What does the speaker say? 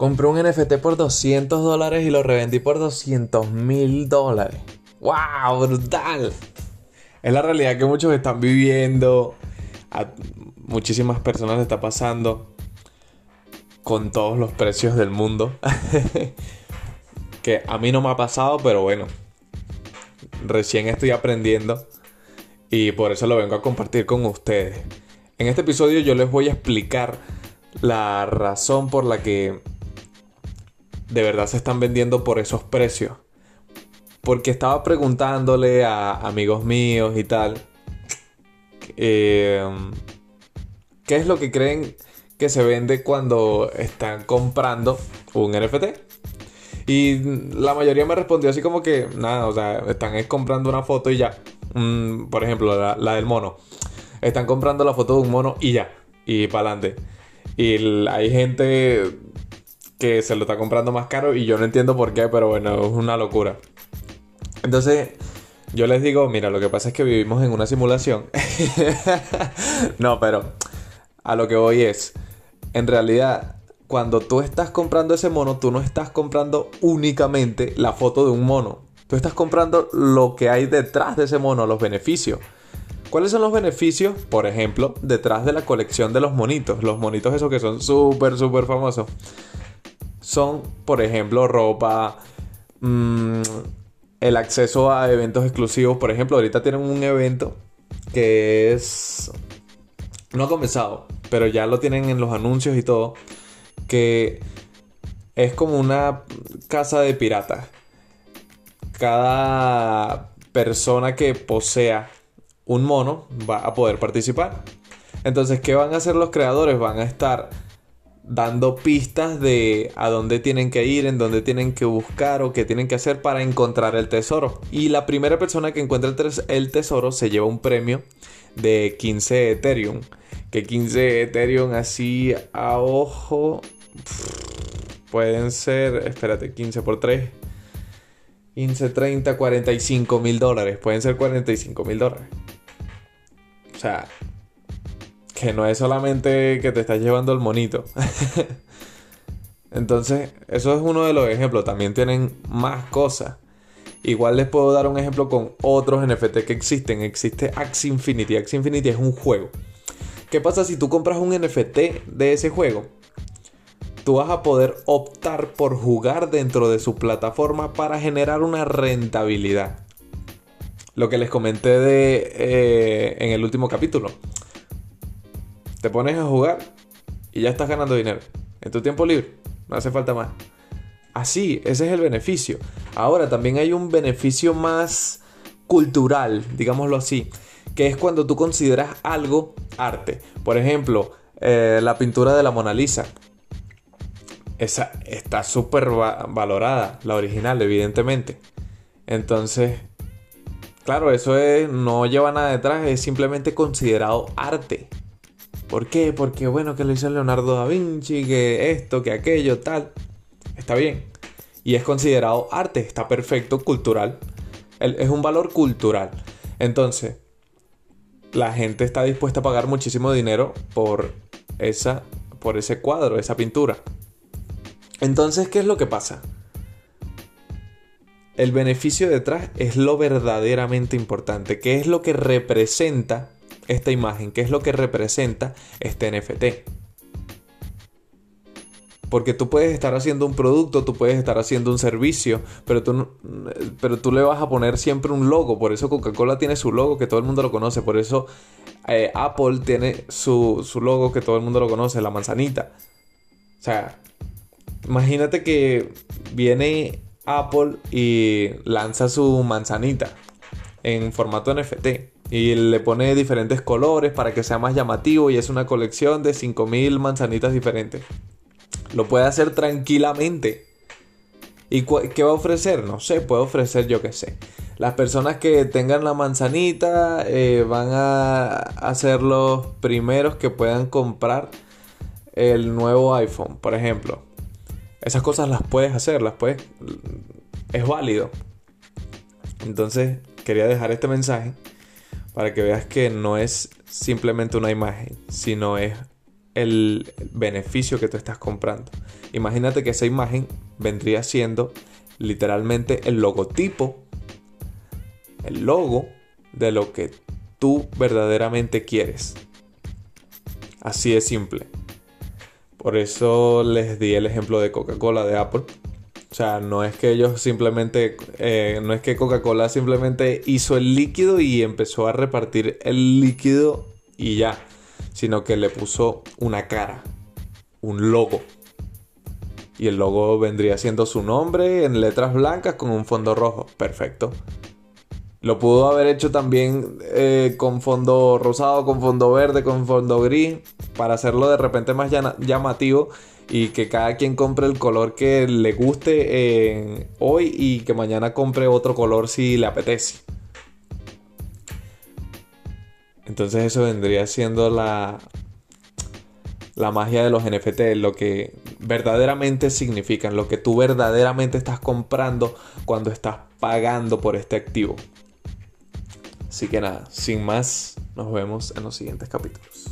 Compré un NFT por 200 dólares y lo revendí por 200 mil dólares. ¡Wow! ¡Brutal! Es la realidad que muchos están viviendo. A muchísimas personas le está pasando. Con todos los precios del mundo. que a mí no me ha pasado, pero bueno. Recién estoy aprendiendo. Y por eso lo vengo a compartir con ustedes. En este episodio yo les voy a explicar la razón por la que de verdad se están vendiendo por esos precios. Porque estaba preguntándole a amigos míos y tal. Eh, ¿Qué es lo que creen que se vende cuando están comprando un NFT? Y la mayoría me respondió así como que, nada, o sea, están comprando una foto y ya. Mm, por ejemplo, la, la, del mono. Están comprando la foto de un mono y ya. Y para adelante. Y hay gente que se lo está comprando más caro y yo no entiendo por qué, pero bueno, es una locura. Entonces, yo les digo, mira, lo que pasa es que vivimos en una simulación. no, pero a lo que voy es, en realidad, cuando tú estás comprando ese mono, tú no estás comprando únicamente la foto de un mono. Tú estás comprando lo que hay detrás de ese mono, los beneficios. ¿Cuáles son los beneficios, por ejemplo, detrás de la colección de los monitos? Los monitos esos que son súper, súper famosos son, por ejemplo, ropa, mmm, el acceso a eventos exclusivos. Por ejemplo, ahorita tienen un evento que es... No ha comenzado, pero ya lo tienen en los anuncios y todo. Que es como una casa de piratas. Cada persona que posea un mono va a poder participar. Entonces, ¿qué van a hacer los creadores? Van a estar dando pistas de a dónde tienen que ir, en dónde tienen que buscar o qué tienen que hacer para encontrar el tesoro. Y la primera persona que encuentra el, tesoro se lleva un premio de 15 Ethereum. Que 15 Ethereum así a ojo pueden ser, espérate, 15 por 3. 15, 30, 45 mil dólares. Pueden ser 45 mil dólares. O sea, que no es solamente que te estás llevando el monito. Entonces, eso es uno de los ejemplos. También tienen más cosas. Igual les puedo dar un ejemplo con otros NFT que existen. Existe Axie Infinity. Axie Infinity es un juego. ¿Qué pasa si tú compras un NFT de ese juego? Tú vas a poder optar por jugar dentro de su plataforma para generar una rentabilidad. Lo que les comenté de, eh, en el último capítulo te pones a jugar y ya estás ganando dinero. En tu tiempo libre, no hace falta más. Así, ese es el beneficio. Ahora también hay un beneficio más cultural, digámoslo así, que es cuando tú consideras algo arte. Por ejemplo, eh, la pintura de la Mona Lisa. Esa está súper valorada, la original, evidentemente. Entonces, claro, eso es, no lleva nada detrás, es simplemente considerado arte. ¿Por qué? Porque bueno, que lo hizo Leonardo da Vinci, que esto, que aquello, tal. Está bien. Y es considerado arte, está perfecto, cultural. Es un valor cultural. Entonces, la gente está dispuesta a pagar muchísimo dinero por, esa, por ese cuadro, esa pintura. Entonces, ¿qué es lo que pasa? El beneficio detrás es lo verdaderamente importante, ¿Qué es lo que representa esta imagen, qué es lo que representa este NFT. Porque tú puedes estar haciendo un producto, tú puedes estar haciendo un servicio, pero tú, pero tú le vas a poner siempre un logo. Por eso Coca-Cola tiene su logo que todo el mundo lo conoce. Por eso eh, Apple tiene su, su logo que todo el mundo lo conoce, la manzanita. O sea, imagínate que viene Apple y lanza su manzanita en formato NFT. Y le pone diferentes colores para que sea más llamativo y es una colección de 5000 manzanitas diferentes. Lo puede hacer tranquilamente. ¿Y qué va a ofrecer? No sé, puede ofrecer yo qué sé. Las personas que tengan la manzanita eh, van a, ser los primeros que puedan comprar el nuevo iPhone, por ejemplo. Esas cosas las puedes hacer, las puedes... Es válido. Entonces, quería dejar este mensaje para que veas que no es simplemente una imagen, sino es el beneficio que tú estás comprando. Imagínate que esa imagen vendría siendo literalmente el logotipo, el logo de lo que tú verdaderamente quieres. Así de simple. Por eso les di el ejemplo de Coca-Cola, de Apple. O sea, no es que ellos simplemente, eh, no es que Coca-Cola simplemente hizo el líquido y empezó a repartir el líquido y ya, sino que le puso una cara, un logo. Y el logo vendría siendo su nombre en letras blancas con un fondo rojo. Perfecto. Lo pudo haber hecho también eh, con fondo rosado, con fondo verde, con fondo gris, para hacerlo de repente más llamativo y que cada quien compre el color que le guste eh, hoy y que mañana compre otro color si le apetece. Entonces eso vendría siendo la, la magia de los NFT, lo que verdaderamente significan, lo que tú verdaderamente estás comprando cuando estás pagando por este activo. Así que nada, sin más, nos vemos en los siguientes capítulos.